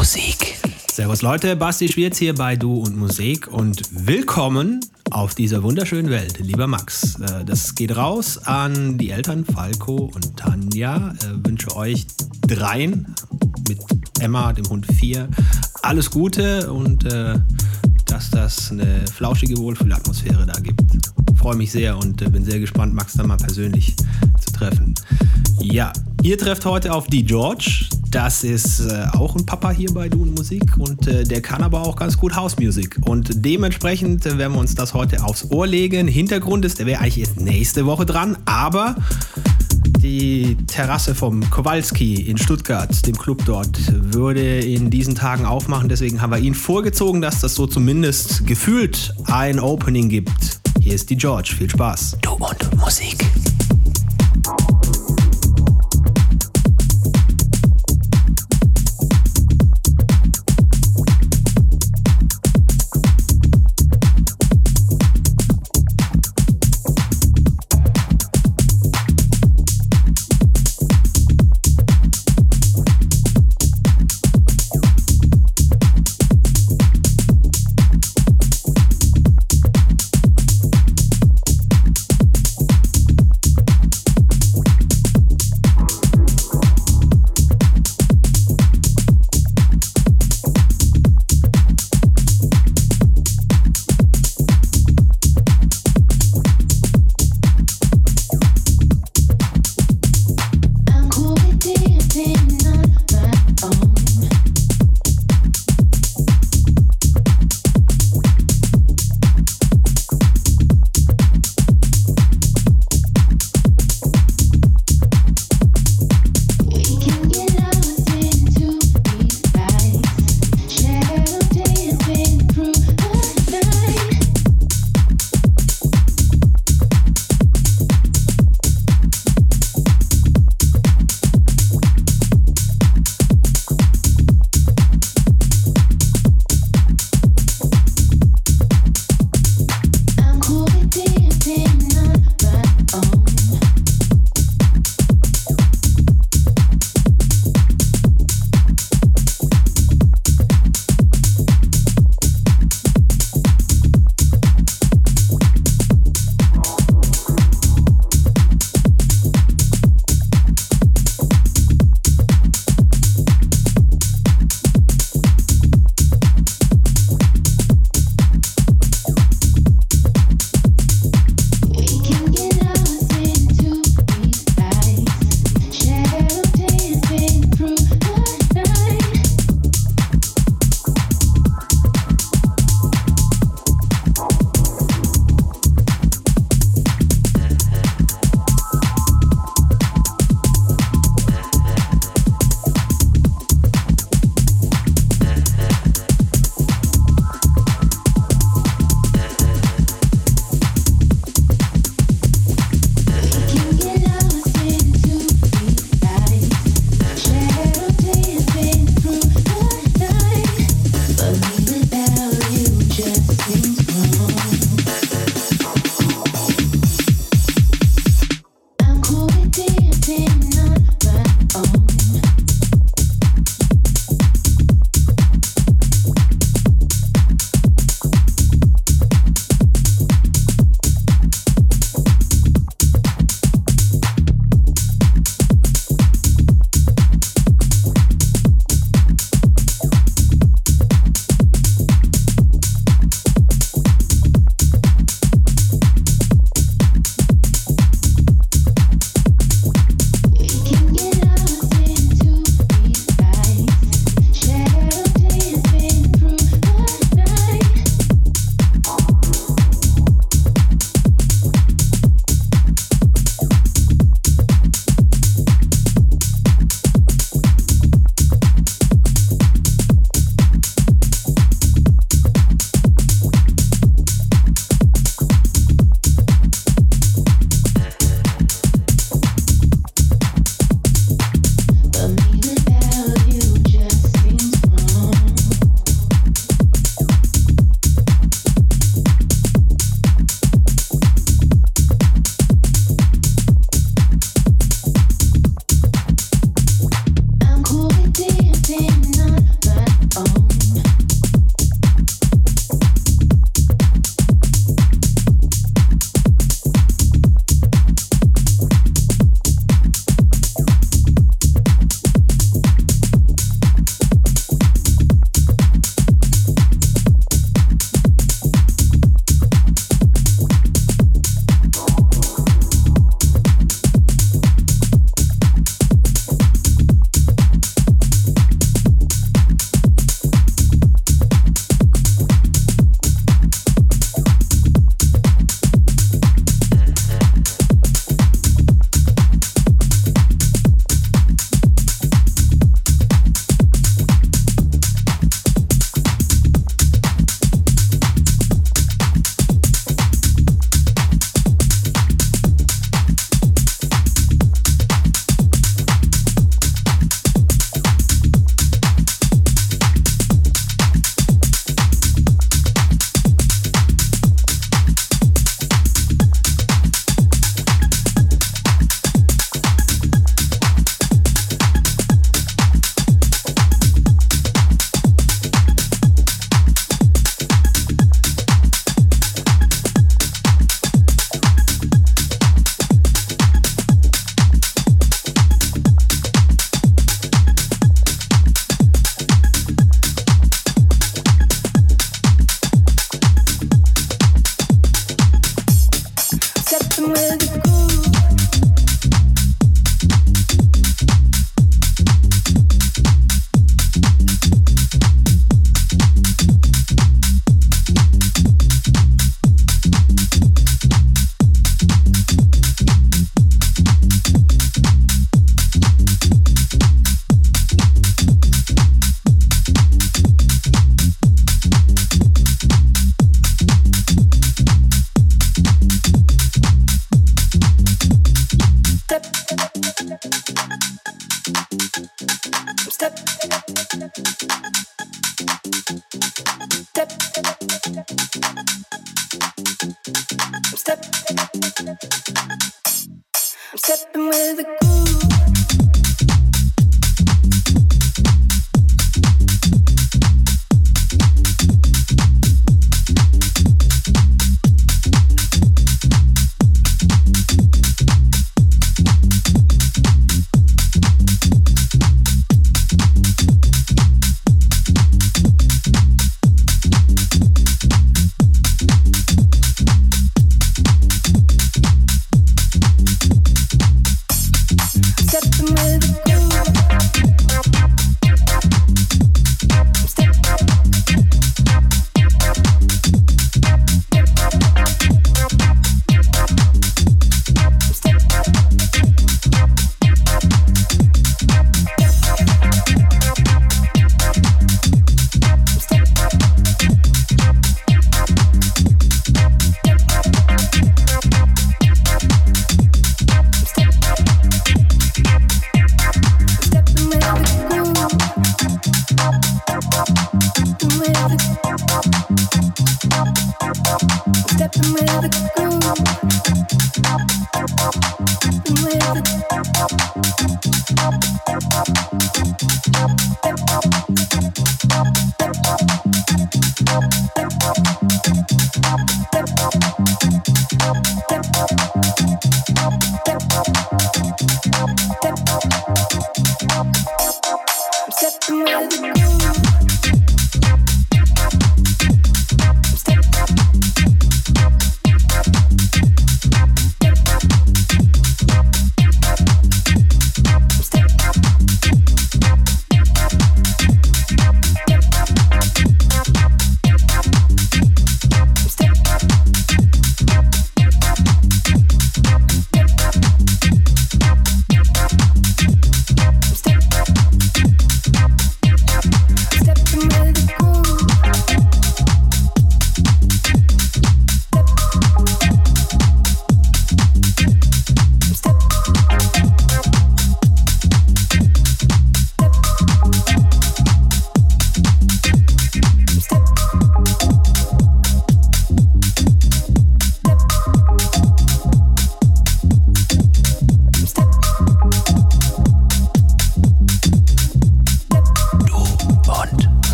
Musik. Servus Leute, Basti Schwierz hier bei Du und Musik und willkommen auf dieser wunderschönen Welt, lieber Max. Äh, das geht raus an die Eltern Falco und Tanja. Ich äh, wünsche euch dreien mit Emma, dem Hund vier, alles Gute und äh, dass das eine flauschige Wohlfühlatmosphäre da gibt. Freue mich sehr und bin sehr gespannt, Max da mal persönlich zu treffen. Ja, ihr trefft heute auf die George. Das ist äh, auch ein Papa hier bei Du und Musik und äh, der kann aber auch ganz gut Hausmusik. Und dementsprechend äh, werden wir uns das heute aufs Ohr legen. Hintergrund ist, der wäre eigentlich erst nächste Woche dran, aber die Terrasse vom Kowalski in Stuttgart, dem Club dort, würde in diesen Tagen aufmachen. Deswegen haben wir ihn vorgezogen, dass das so zumindest gefühlt ein Opening gibt. Hier ist die George. Viel Spaß. Du und Musik.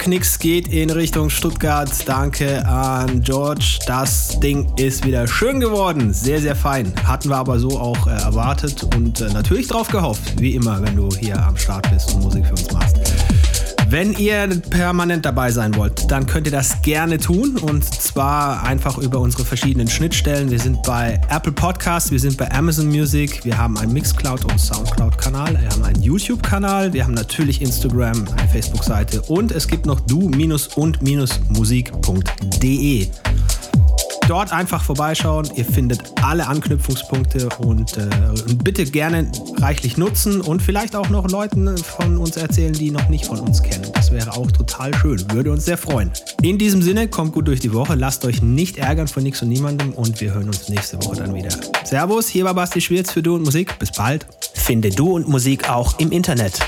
Knicks geht in Richtung Stuttgart. Danke an George. Das Ding ist wieder schön geworden. Sehr, sehr fein. Hatten wir aber so auch äh, erwartet und äh, natürlich drauf gehofft. Wie immer, wenn du hier am Start bist und Musik für uns machst. Wenn ihr permanent dabei sein wollt, dann könnt ihr das gerne tun und zwar einfach über unsere verschiedenen Schnittstellen. Wir sind bei Apple Podcasts, wir sind bei Amazon Music, wir haben einen Mixcloud und Soundcloud-Kanal, wir haben einen YouTube-Kanal, wir haben natürlich Instagram, eine Facebook-Seite und es gibt noch du-und-musik.de dort einfach vorbeischauen. Ihr findet alle Anknüpfungspunkte und äh, bitte gerne reichlich nutzen und vielleicht auch noch Leuten von uns erzählen, die noch nicht von uns kennen. Das wäre auch total schön. Würde uns sehr freuen. In diesem Sinne, kommt gut durch die Woche. Lasst euch nicht ärgern von nichts und niemandem und wir hören uns nächste Woche dann wieder. Servus, hier war Basti Schwierz für Du und Musik. Bis bald. Finde Du und Musik auch im Internet.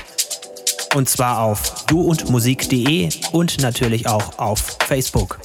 Und zwar auf duundmusik.de und natürlich auch auf Facebook.